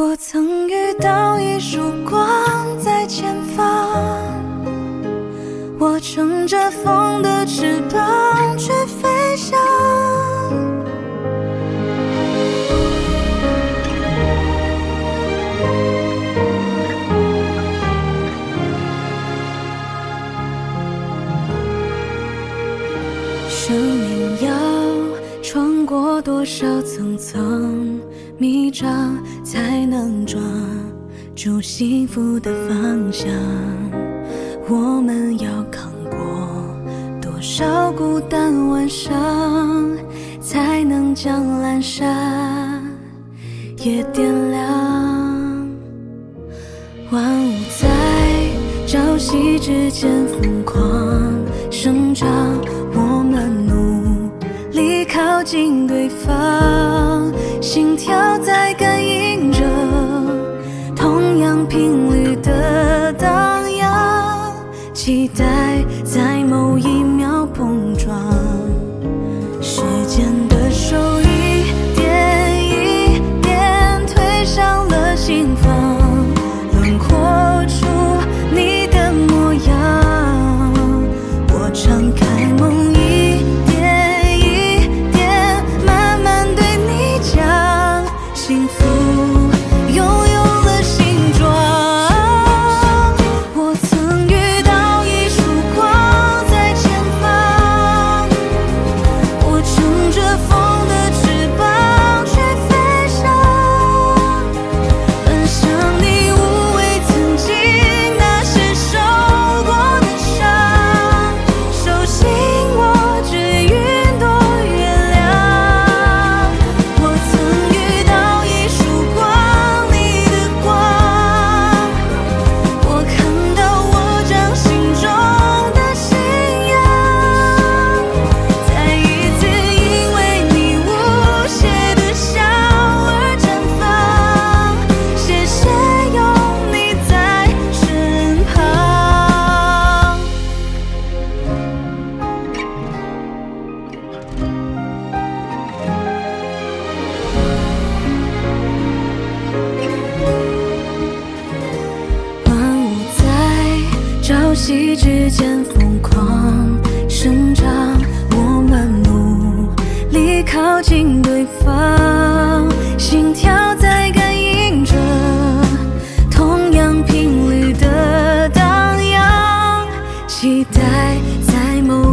我曾遇到一束光在前方，我乘着风的翅膀去飞翔。生命要穿过多少层层迷障，才能抓住幸福的方向？我们要扛过多少孤单晚上，才能将阑珊也点亮？万物在朝夕之间疯狂生长，我们努力靠近对方，心跳在感应着同样频率的荡漾，期待在某一秒碰撞，福朝夕之间疯狂生长我们努力靠近对方心跳在感应着同样频率的荡漾期待在某